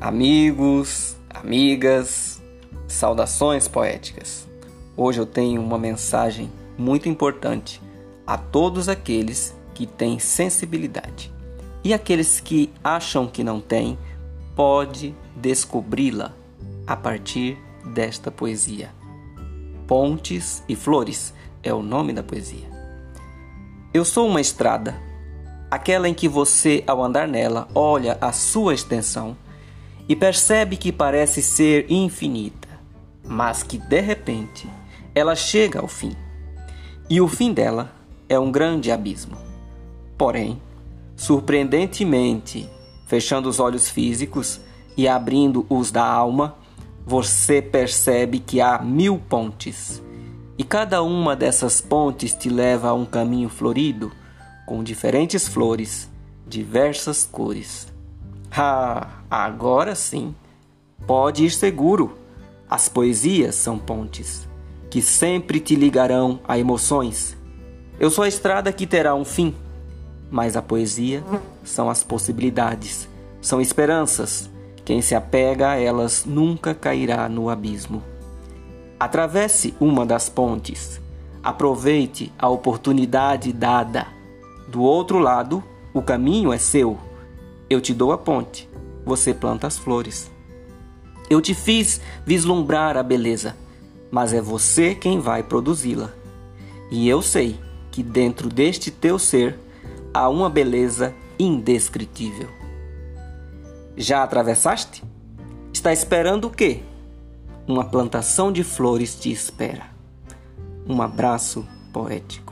Amigos, amigas, saudações poéticas. Hoje eu tenho uma mensagem muito importante a todos aqueles que têm sensibilidade. E aqueles que acham que não têm, pode descobri-la a partir desta poesia. Pontes e Flores é o nome da poesia. Eu sou uma estrada, aquela em que você, ao andar nela, olha a sua extensão e percebe que parece ser infinita, mas que de repente ela chega ao fim. E o fim dela é um grande abismo. Porém, surpreendentemente, fechando os olhos físicos e abrindo os da alma, você percebe que há mil pontes. E cada uma dessas pontes te leva a um caminho florido, com diferentes flores, diversas cores. Ah, agora sim. Pode ir seguro. As poesias são pontes que sempre te ligarão a emoções. Eu sou a estrada que terá um fim, mas a poesia são as possibilidades, são esperanças. Quem se apega a elas nunca cairá no abismo. Atravesse uma das pontes. Aproveite a oportunidade dada. Do outro lado, o caminho é seu. Eu te dou a ponte, você planta as flores. Eu te fiz vislumbrar a beleza, mas é você quem vai produzi-la. E eu sei que dentro deste teu ser há uma beleza indescritível. Já atravessaste? Está esperando o quê? Uma plantação de flores te espera. Um abraço poético.